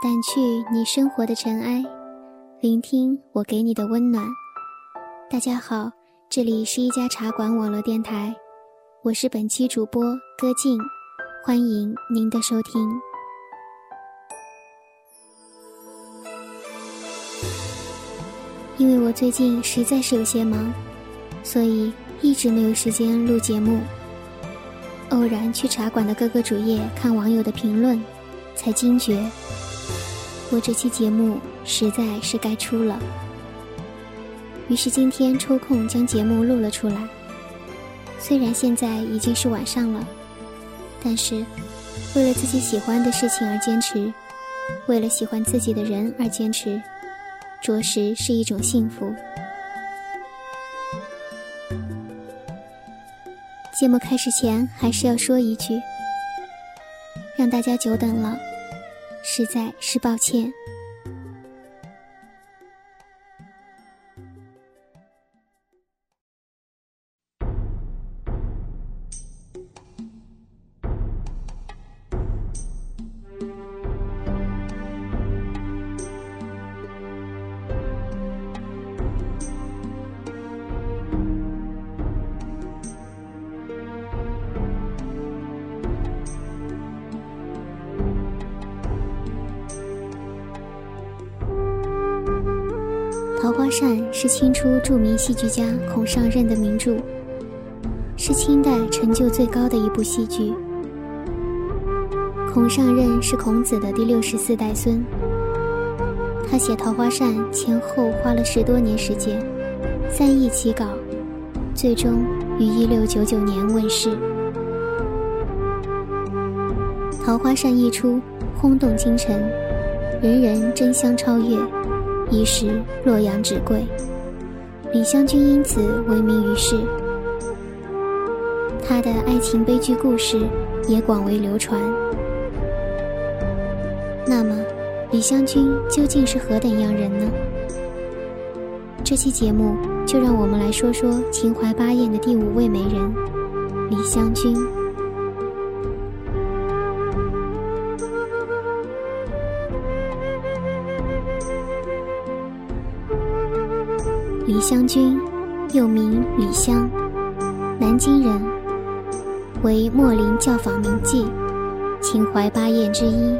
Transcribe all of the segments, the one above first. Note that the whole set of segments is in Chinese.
掸去你生活的尘埃，聆听我给你的温暖。大家好，这里是一家茶馆网络电台，我是本期主播歌静，欢迎您的收听。因为我最近实在是有些忙，所以一直没有时间录节目。偶然去茶馆的各个主页看网友的评论，才惊觉。我这期节目实在是该出了，于是今天抽空将节目录了出来。虽然现在已经是晚上了，但是为了自己喜欢的事情而坚持，为了喜欢自己的人而坚持，着实是一种幸福。节目开始前，还是要说一句，让大家久等了。实在是抱歉。《花扇》是清初著名戏剧家孔尚任的名著，是清代成就最高的一部戏剧。孔尚任是孔子的第六十四代孙，他写《桃花扇》前后花了十多年时间，三易其稿，最终于一六九九年问世。《桃花扇》一出，轰动京城，人人争相超越。一时洛阳纸贵，李香君因此闻名于世。他的爱情悲剧故事也广为流传。那么，李香君究竟是何等样人呢？这期节目就让我们来说说秦淮八艳的第五位美人——李香君。李香君，又名李香，南京人，为秣陵教坊名妓，秦淮八艳之一。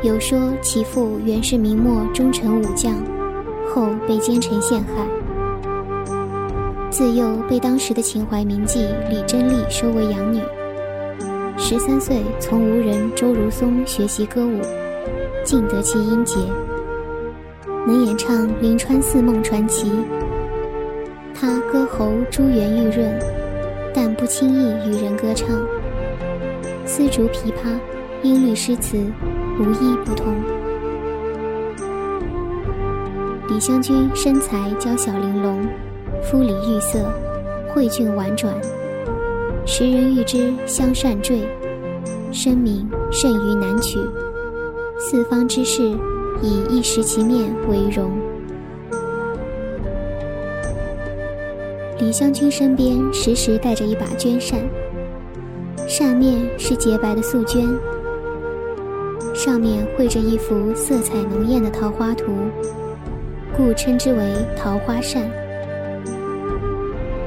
有说其父原是明末忠臣武将，后被奸臣陷害，自幼被当时的秦淮名妓李贞丽收为养女。十三岁从吴人周如松学习歌舞，尽得其音节。能演唱《临川四梦传奇》，他歌喉珠圆玉润，但不轻易与人歌唱。丝竹琵琶，音律诗词，无一不通。李香君身材娇小玲珑，肤里玉色，慧俊婉转，时人誉之香扇坠，声名甚于南曲，四方之士。以一食其面为荣。李香君身边时时带着一把绢扇，扇面是洁白的素绢，上面绘着一幅色彩浓艳的桃花图，故称之为桃花扇。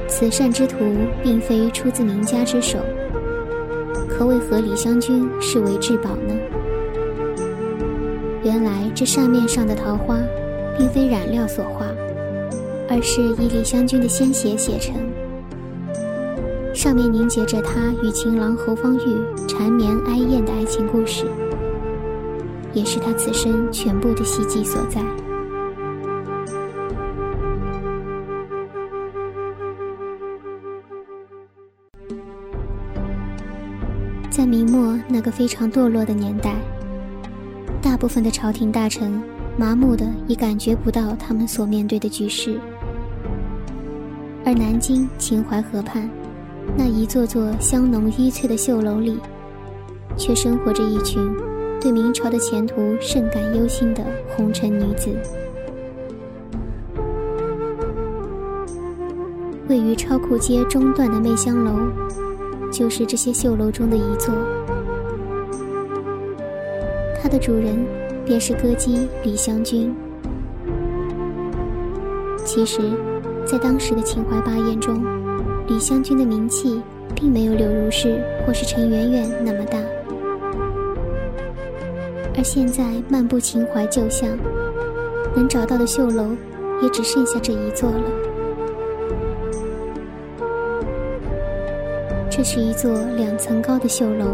此扇之图并非出自名家之手，可为何李香君视为至宝呢？原来这扇面上的桃花，并非染料所画，而是以李香君的鲜血写成。上面凝结着他与情郎侯方域缠绵哀艳的爱情故事，也是他此生全部的希冀所在。在明末那个非常堕落的年代。大部分的朝廷大臣麻木的已感觉不到他们所面对的局势，而南京秦淮河畔那一座座香浓依翠的绣楼里，却生活着一群对明朝的前途甚感忧心的红尘女子。位于超库街中段的媚香楼，就是这些绣楼中的一座。它的主人便是歌姬李香君。其实，在当时的秦淮八艳中，李香君的名气并没有柳如是或是陈圆圆那么大。而现在漫步秦淮旧巷，能找到的绣楼也只剩下这一座了。这是一座两层高的绣楼，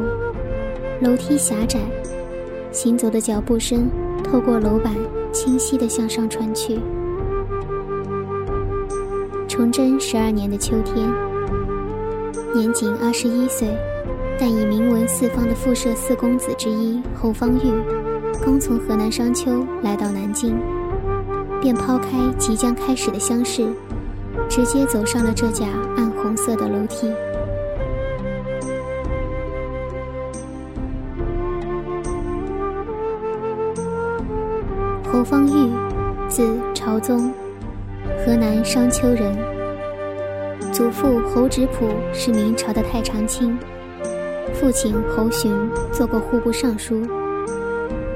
楼梯狭窄，行走的脚步声透过楼板清晰地向上传去。崇祯十二年的秋天，年仅二十一岁，但已名闻四方的复社四公子之一侯方域，刚从河南商丘来到南京，便抛开即将开始的乡试，直接走上了这架暗红色的楼梯。侯方域，字朝宗，河南商丘人。祖父侯直朴是明朝的太常卿，父亲侯恂做过户部尚书，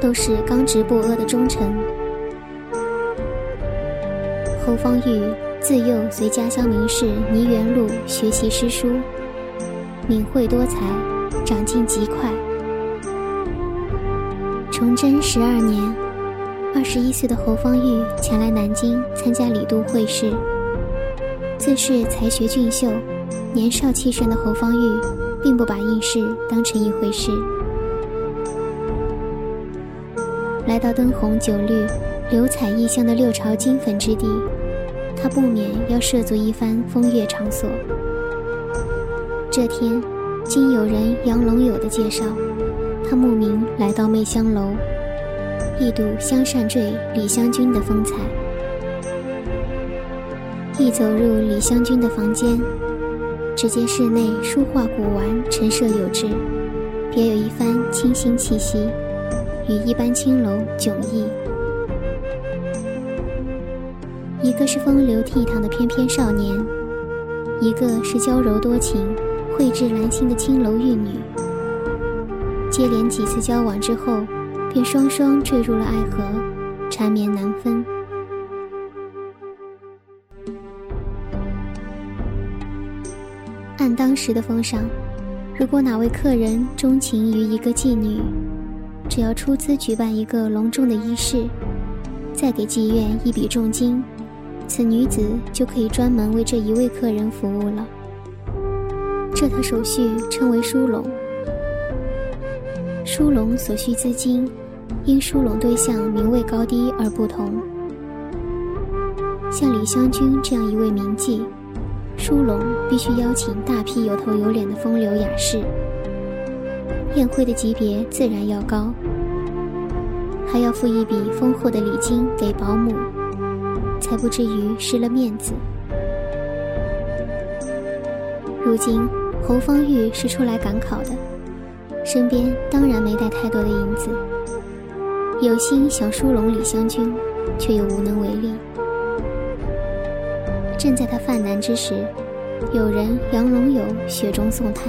都是刚直不阿的忠臣。侯方域自幼随家乡名士倪元禄学习诗书，敏慧多才，长进极快。崇祯十二年。二十一岁的侯方域前来南京参加李杜会试，自恃才学俊秀、年少气盛的侯方域，并不把应试当成一回事。来到灯红酒绿、流彩异香的六朝金粉之地，他不免要涉足一番风月场所。这天，经友人杨龙友的介绍，他慕名来到媚香楼。一睹香扇坠李香君的风采，一走入李香君的房间，只见室内书画古玩陈设有致，别有一番清新气息，与一般青楼迥异。一个是风流倜傥的翩翩少年，一个是娇柔多情、蕙质兰心的青楼玉女。接连几次交往之后。便双双坠入了爱河，缠绵难分。按当时的风尚，如果哪位客人钟情于一个妓女，只要出资举办一个隆重的仪式，再给妓院一笔重金，此女子就可以专门为这一位客人服务了。这套手续称为梳拢。梳拢所需资金。因梳拢对象名位高低而不同。像李香君这样一位名妓，梳拢必须邀请大批有头有脸的风流雅士，宴会的级别自然要高，还要付一笔丰厚的礼金给保姆，才不至于失了面子。如今侯方域是出来赶考的，身边当然没带太多的银子。有心想收拢李香君，却又无能为力。正在他犯难之时，有人杨龙友雪中送炭，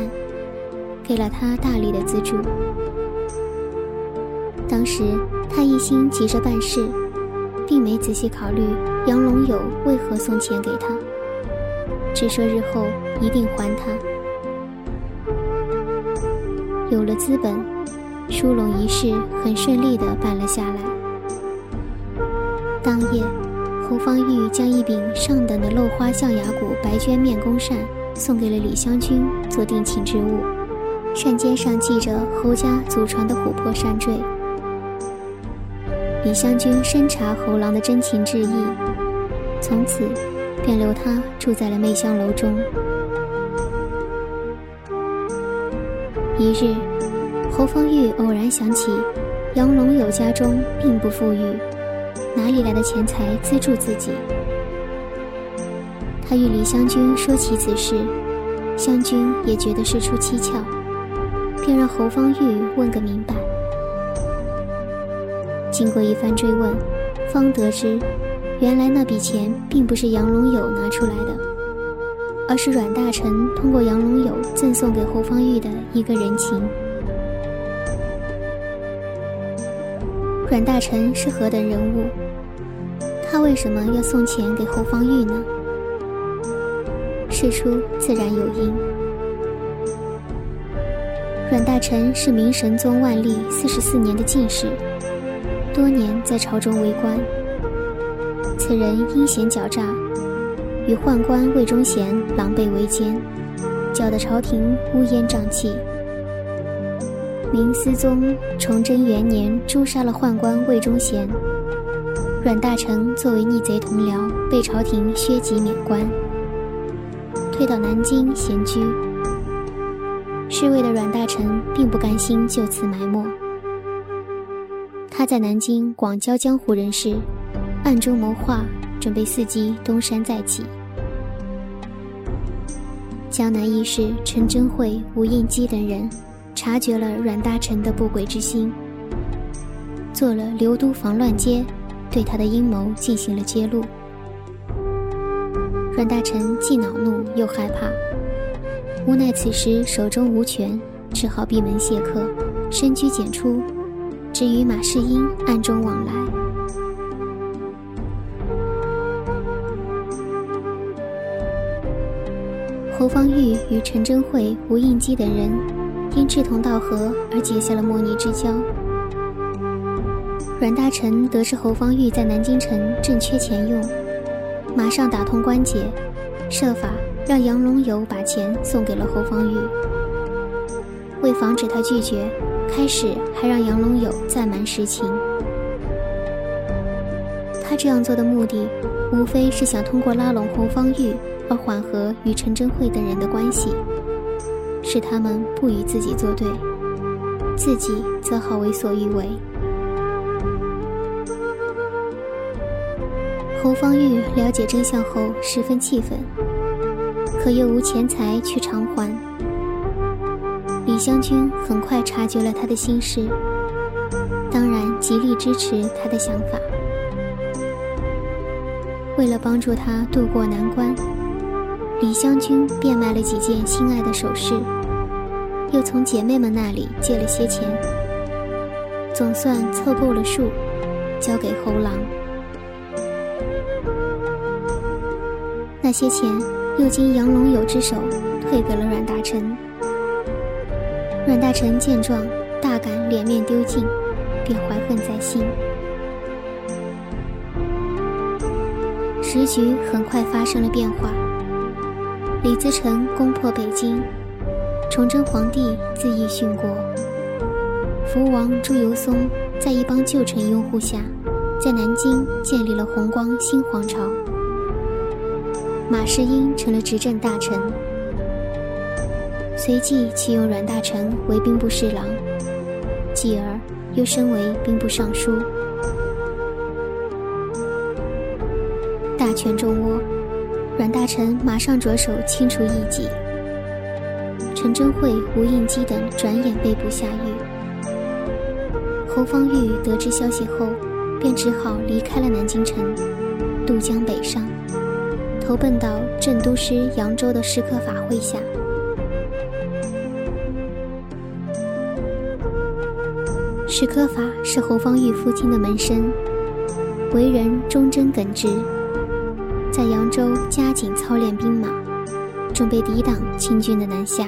给了他大力的资助。当时他一心急着办事，并没仔细考虑杨龙友为何送钱给他，只说日后一定还他。有了资本。梳拢仪式很顺利地办了下来。当夜，侯方域将一柄上等的镂花象牙骨白绢面宫扇送给了李香君做定情之物，扇尖上系着侯家祖传的琥珀扇坠。李香君深察侯郎的真情至意，从此便留他住在了媚香楼中。一日。侯方域偶然想起，杨龙友家中并不富裕，哪里来的钱财资助自己？他与李香君说起此事，香君也觉得事出蹊跷，便让侯方域问个明白。经过一番追问，方得知，原来那笔钱并不是杨龙友拿出来的，而是阮大臣通过杨龙友赠送给侯方域的一个人情。阮大铖是何等人物？他为什么要送钱给侯方域呢？事出自然有因。阮大铖是明神宗万历四十四年的进士，多年在朝中为官。此人阴险狡诈，与宦官魏忠贤狼狈为奸，搅得朝廷乌烟瘴气。明思宗崇祯元年诛杀了宦官魏忠贤，阮大铖作为逆贼同僚，被朝廷削籍免官，退到南京闲居。侍卫的阮大铖并不甘心就此埋没，他在南京广交江湖人士，暗中谋划，准备伺机东山再起。江南义士陈真会、吴应基等人。察觉了阮大铖的不轨之心，做了刘都防乱街，对他的阴谋进行了揭露。阮大铖既恼怒又害怕，无奈此时手中无权，只好闭门谢客，深居简出，只与马士英暗中往来。侯方域与陈真会、吴应基等人。因志同道合而结下了莫逆之交。阮大臣得知侯方域在南京城正缺钱用，马上打通关节，设法让杨龙友把钱送给了侯方域。为防止他拒绝，开始还让杨龙友暂瞒实情。他这样做的目的，无非是想通过拉拢侯方域而缓和与陈真慧等人的关系。使他们不与自己作对，自己则好为所欲为。侯方域了解真相后，十分气愤，可又无钱财去偿还。李香君很快察觉了他的心事，当然极力支持他的想法。为了帮助他渡过难关，李香君变卖了几件心爱的首饰。又从姐妹们那里借了些钱，总算凑够了数，交给侯郎。那些钱又经杨龙友之手退给了阮大铖。阮大铖见状，大感脸面丢尽，便怀恨在心。时局很快发生了变化，李自成攻破北京。崇祯皇帝自缢殉国，福王朱由崧在一帮旧臣拥护下，在南京建立了弘光新皇朝。马士英成了执政大臣，随即启用阮大铖为兵部侍郎，继而又升为兵部尚书。大权重握，阮大铖马上着手清除异己。陈真会、吴应基等转眼被捕下狱。侯方域得知消息后，便只好离开了南京城，渡江北上，投奔到镇都师扬州的释科法麾下。释科法是侯方域父亲的门生，为人忠贞耿直，在扬州加紧操练兵马，准备抵挡清军的南下。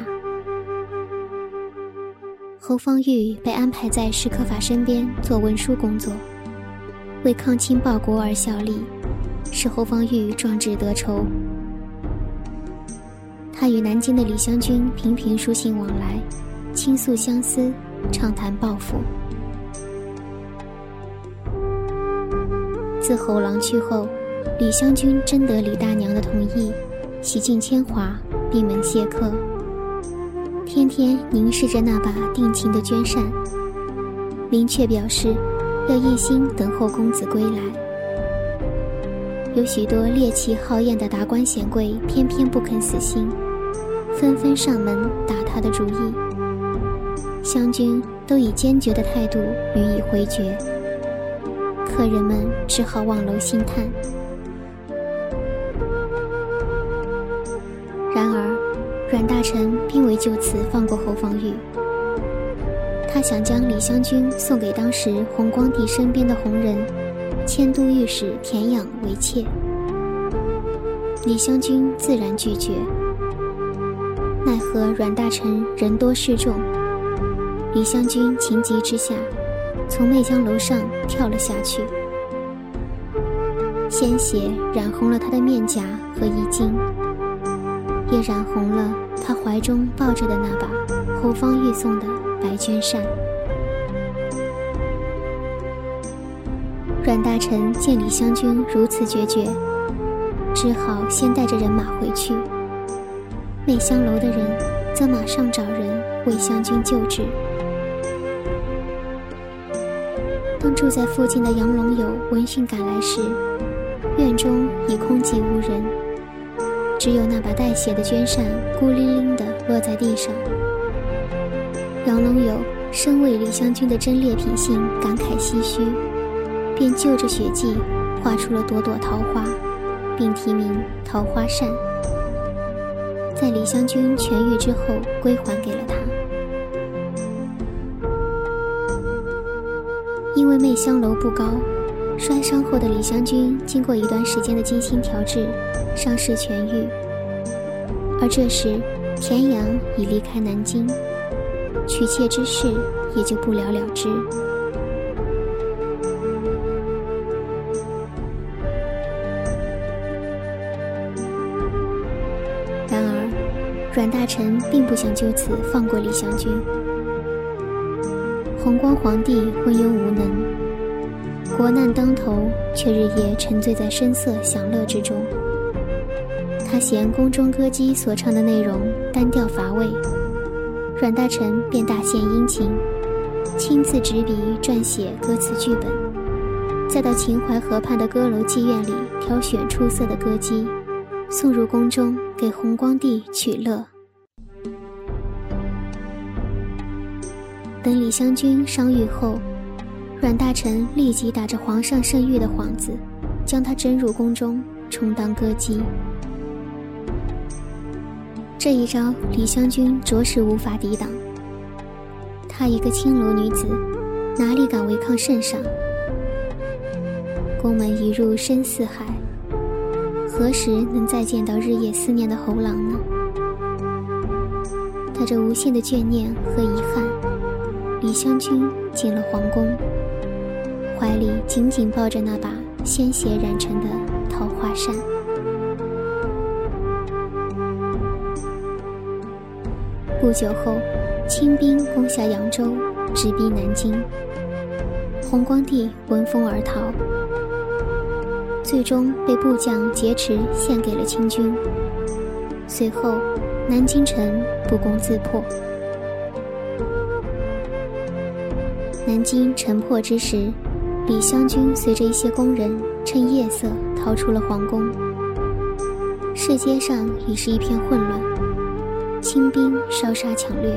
侯方域被安排在史可法身边做文书工作，为抗清报国而效力，使侯方域壮志得酬。他与南京的李香君频频书信往来，倾诉相思，畅谈抱负。自侯郎去后，李香君征得李大娘的同意，洗尽铅华，闭门谢客。天天凝视着那把定情的绢扇，明确表示要一心等候公子归来。有许多猎奇好艳的达官显贵偏偏不肯死心，纷纷上门打他的主意。湘君都以坚决的态度予以回绝，客人们只好望楼兴叹。然而阮大铖并未就此放过侯方域。他想将李香君送给当时弘光帝身边的红人迁都御史田养为妾。李香君自然拒绝，奈何阮大臣人多势众，李香君情急之下，从媚江楼上跳了下去，鲜血染红了他的面颊和衣襟，也染红了他怀中抱着的那把侯方御送的白绢扇。阮大臣见李香君如此决绝。只好先带着人马回去。媚香楼的人则马上找人为湘君救治。当住在附近的杨龙友闻讯赶来时，院中已空寂无人，只有那把带血的绢扇孤零零地落在地上。杨龙友深为李香君的贞烈品性感慨唏嘘，便就着血迹画出了朵朵桃花。并提名桃花扇，在李香君痊愈之后归还给了他。因为媚香楼不高，摔伤后的李香君经过一段时间的精心调治，伤势痊愈。而这时，田阳已离开南京，娶妾之事也就不了了之。然而阮大臣并不想就此放过李香君。弘光皇帝昏庸无能，国难当头，却日夜沉醉在声色享乐之中。他嫌宫中歌姬所唱的内容单调乏味，阮大臣便大献殷勤，亲自执笔撰写歌词剧本，再到秦淮河畔的歌楼妓院里挑选出色的歌姬。送入宫中，给弘光帝取乐。等李香君伤愈后，阮大臣立即打着皇上圣谕的幌子，将她征入宫中，充当歌姬。这一招，李香君着实无法抵挡。她一个青楼女子，哪里敢违抗圣上？宫门一入深似海。何时能再见到日夜思念的侯郎呢？带着无限的眷念和遗憾，李香君进了皇宫，怀里紧紧抱着那把鲜血染成的桃花扇。不久后，清兵攻下扬州，直逼南京。弘光帝闻风而逃。最终被部将劫持，献给了清军。随后，南京城不攻自破。南京城破之时，李香君随着一些宫人趁夜色逃出了皇宫。市街上已是一片混乱，清兵烧杀抢掠，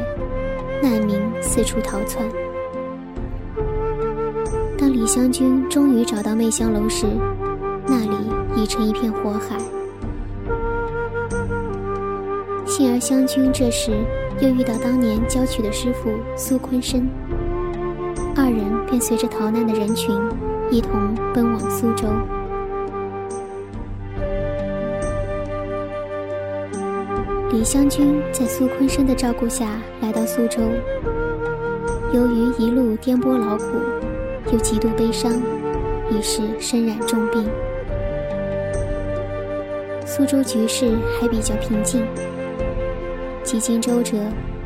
难民四处逃窜。当李香君终于找到媚香楼时，那里已成一片火海。幸而湘君这时又遇到当年教曲的师傅苏坤生，二人便随着逃难的人群一同奔往苏州。李香君在苏坤生的照顾下来到苏州，由于一路颠簸劳苦，又极度悲伤，于是身染重病。苏州局势还比较平静。几经周折，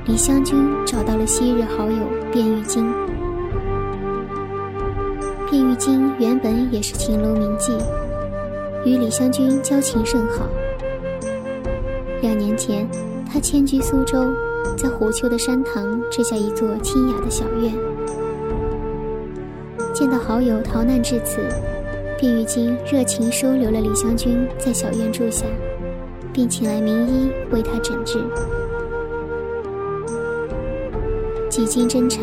李香君找到了昔日好友卞玉京。卞玉京原本也是秦楼名妓，与李香君交情甚好。两年前，他迁居苏州，在虎丘的山塘置下一座清雅的小院。见到好友逃难至此。卞玉京热情收留了李香君在小院住下，并请来名医为她诊治。几经侦查，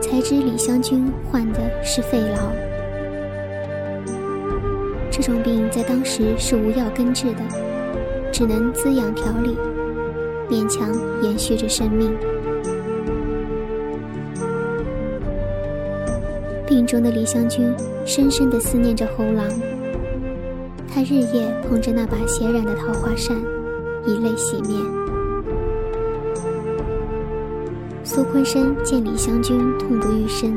才知李香君患的是肺痨。这种病在当时是无药根治的，只能滋养调理，勉强延续着生命。病中的李香君深深地思念着侯郎，他日夜捧着那把血染的桃花扇，以泪洗面。苏坤生见李香君痛不欲生，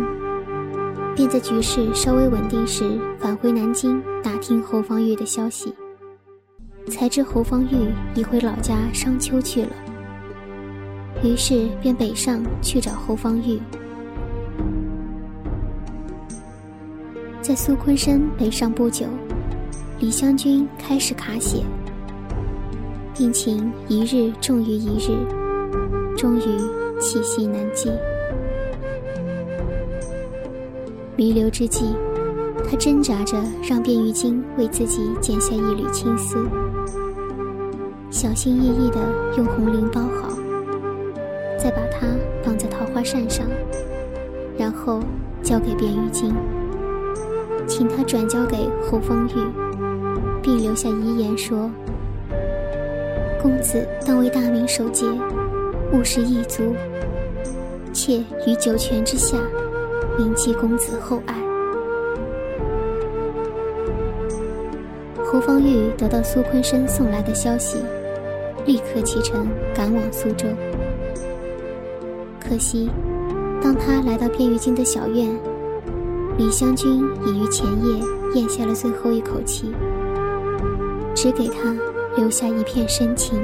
便在局势稍微稳定时回南京打听侯方域的消息，才知侯方域已回老家商丘去了。于是便北上去找侯方域。在苏坤生北上不久，李香君开始卡血，病情一日重于一日，终于气息难继。弥留之际，他挣扎着让卞玉京为自己剪下一缕青丝，小心翼翼地用红绫包好。再把它绑在桃花扇上，然后交给卞玉京，请他转交给侯方域，并留下遗言说：“公子当为大明守节，勿失异族，妾于九泉之下，铭记公子厚爱。”侯方域得到苏坤生送来的消息，立刻启程赶往苏州。可惜，当他来到卞玉京的小院，李香君已于前夜咽下了最后一口气，只给他留下一片深情。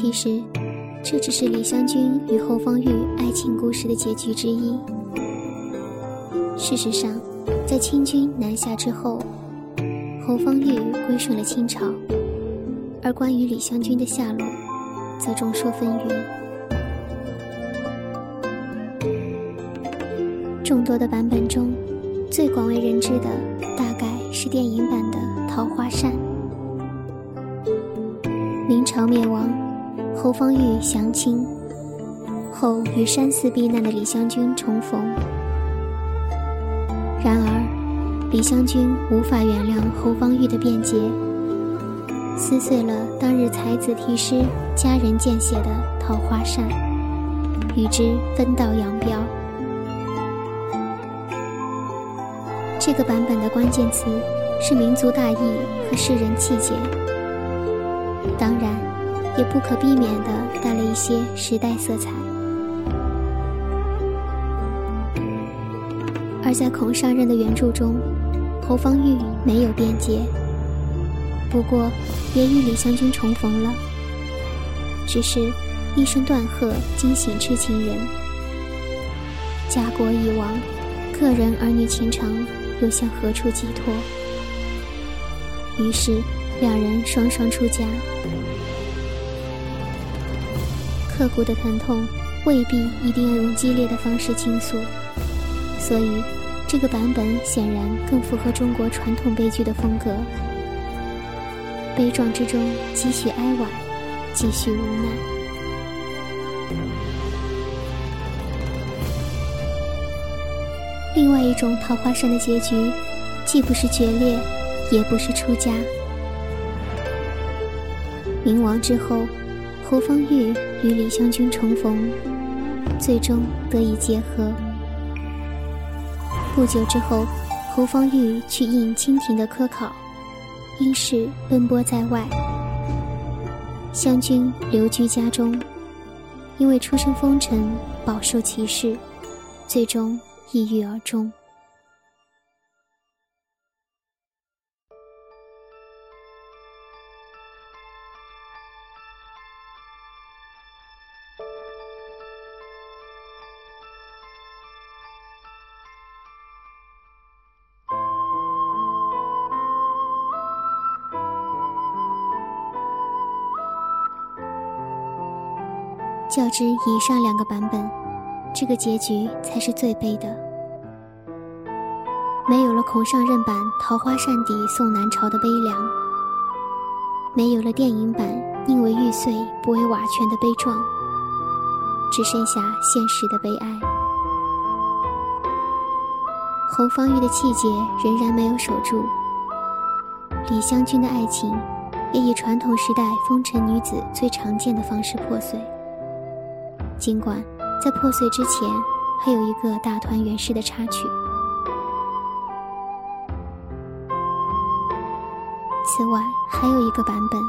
其实，这只是李香君与侯方域爱情故事的结局之一。事实上，在清军南下之后，侯方域归顺了清朝，而关于李香君的下落，则众说纷纭。众多的版本中，最广为人知的，大概是电影版的《桃花扇》。明朝灭亡。侯方域降清后，与山寺避难的李香君重逢。然而，李香君无法原谅侯方域的辩解，撕碎了当日才子题诗佳人见血的桃花扇，与之分道扬镳。这个版本的关键词是民族大义和世人气节。当然。也不可避免地带了一些时代色彩，而在孔尚任的原著中，侯方域没有辩解，不过也与李香君重逢了，只是一声断喝惊醒痴情人，家国已亡，个人儿女情长又向何处寄托？于是两人双双出家。刻骨的疼痛未必一定要用激烈的方式倾诉，所以这个版本显然更符合中国传统悲剧的风格。悲壮之中几许哀婉，几许无奈。另外一种桃花扇的结局，既不是决裂，也不是出家。明亡之后。侯方域与李香君重逢，最终得以结合。不久之后，侯方域去应清廷的科考，因事奔波在外。湘君留居家中，因为出身风尘，饱受歧视，最终抑郁而终。较之以上两个版本，这个结局才是最悲的。没有了孔尚任版《桃花扇底送南朝》的悲凉，没有了电影版宁为玉碎不为瓦全的悲壮，只剩下现实的悲哀。侯方域的气节仍然没有守住，李香君的爱情也以传统时代风尘女子最常见的方式破碎。尽管在破碎之前，还有一个大团圆式的插曲。此外，还有一个版本，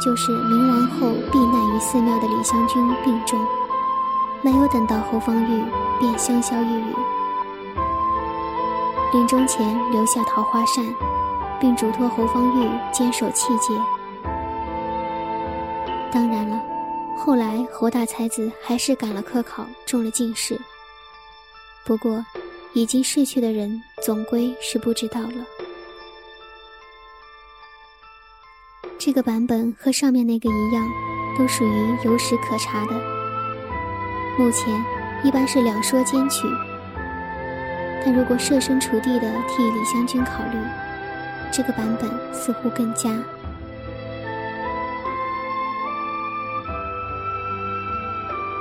就是明王后避难于寺庙的李香君病重，没有等到侯方域便香消玉殒，临终前留下桃花扇，并嘱托侯方域坚守气节。当然了。后来，侯大才子还是赶了科考，中了进士。不过，已经逝去的人总归是不知道了。这个版本和上面那个一样，都属于有史可查的。目前一般是两说兼取，但如果设身处地的替李香君考虑，这个版本似乎更佳。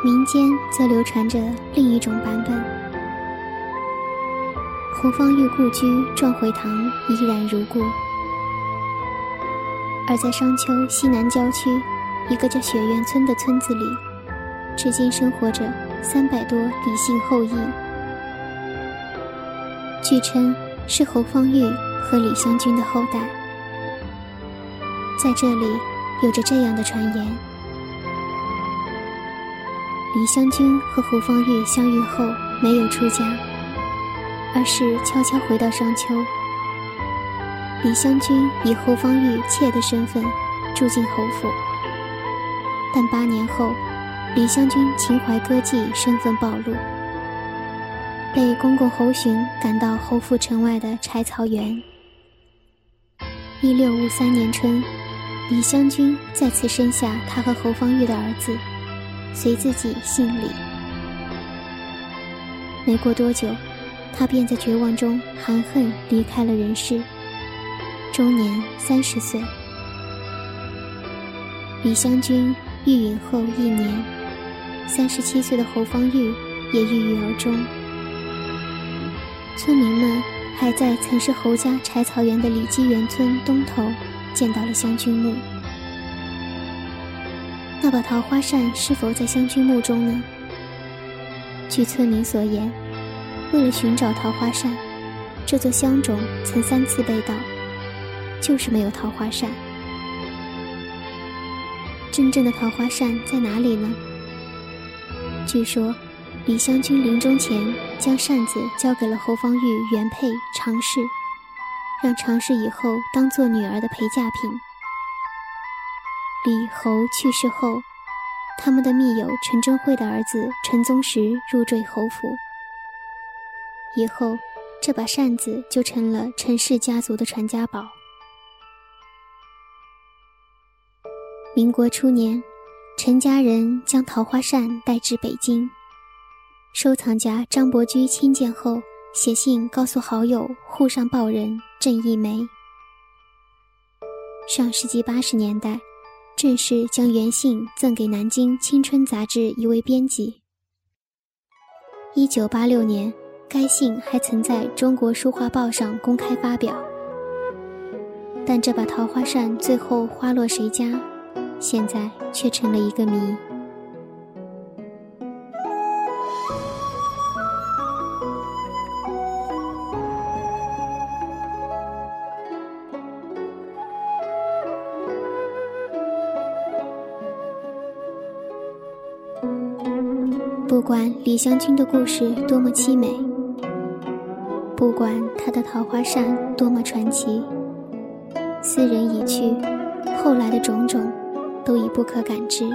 民间则流传着另一种版本：侯方域故居壮回堂依然如故，而在商丘西南郊区一个叫雪苑村的村子里，至今生活着三百多李姓后裔，据称是侯方域和李香君的后代。在这里，有着这样的传言。李香君和侯方域相遇后没有出家，而是悄悄回到商丘。李香君以侯方域妾的身份住进侯府，但八年后，李香君情怀歌妓身份暴露，被公公侯询赶到侯府城外的柴草园。一六五三年春，李香君再次生下他和侯方域的儿子。随自己姓李。没过多久，他便在绝望中含恨离开了人世，终年三十岁。李香君玉殒后一年，三十七岁的侯方域也郁郁而终。村民们还在曾是侯家柴草园的李基园村东头见到了香君墓。那把桃花扇是否在湘君墓中呢？据村民所言，为了寻找桃花扇，这座香冢曾三次被盗，就是没有桃花扇。真正的桃花扇在哪里呢？据说，李香君临终前将扇子交给了侯方域原配常氏，让常氏以后当做女儿的陪嫁品。李侯去世后，他们的密友陈真慧的儿子陈宗实入赘侯府。以后，这把扇子就成了陈氏家族的传家宝。民国初年，陈家人将桃花扇带至北京，收藏家张伯驹亲见后，写信告诉好友沪上报人郑一梅。上世纪八十年代。正式将原信赠给南京《青春》杂志一位编辑。一九八六年，该信还曾在中国书画报上公开发表。但这把桃花扇最后花落谁家，现在却成了一个谜。管李香君的故事多么凄美，不管她的桃花扇多么传奇，斯人已去，后来的种种都已不可感知。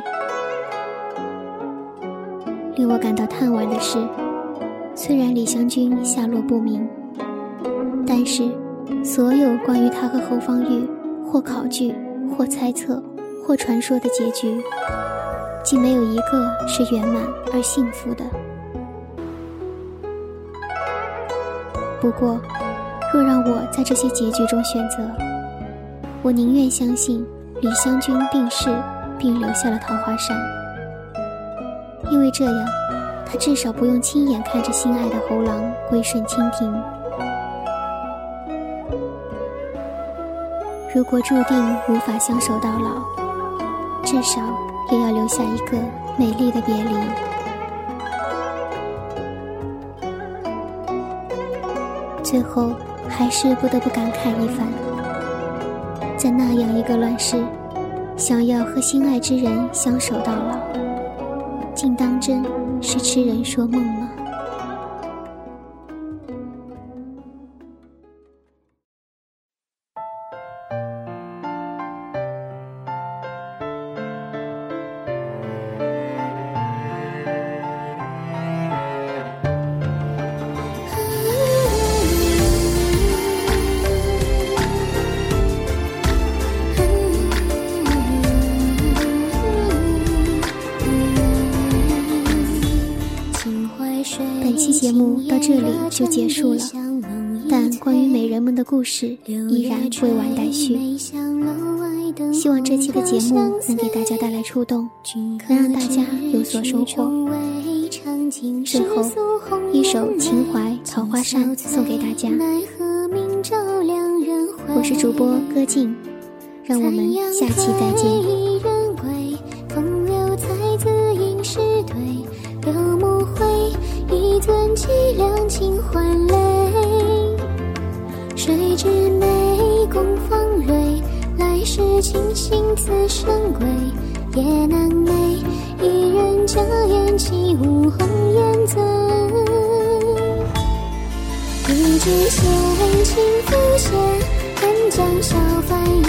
令我感到叹惋的是，虽然李香君下落不明，但是所有关于他和侯方域或考据、或猜测、或传说的结局。竟没有一个是圆满而幸福的。不过，若让我在这些结局中选择，我宁愿相信李香君病逝，并留下了桃花扇。因为这样，他至少不用亲眼看着心爱的猴郎归顺清廷。如果注定无法相守到老，至少也要留下一个美丽的别离。最后，还是不得不感慨一番，在那样一个乱世，想要和心爱之人相守到老，竟当真是痴人说梦吗？结束了，但关于美人们的故事依然未完待续。希望这期的节目能给大家带来触动，能让大家有所收获。最后，一首《情怀桃花扇》送给大家。我是主播歌静，让我们下期再见。来世清醒此生归。夜难寐，一人家宴起舞红颜醉。一纸闲情浮现，寒江小帆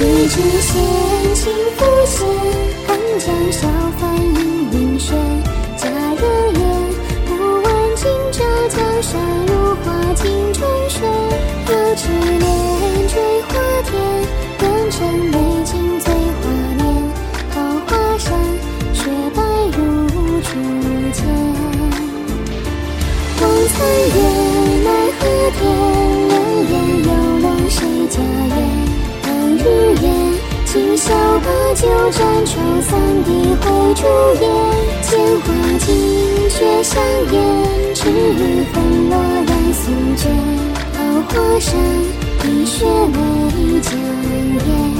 一纸闲情浮现，寒江小帆今宵把酒沾愁，三滴回烛烟。千花尽，却香烟，赤粉落染素绢。桃花扇，一雪美江烟。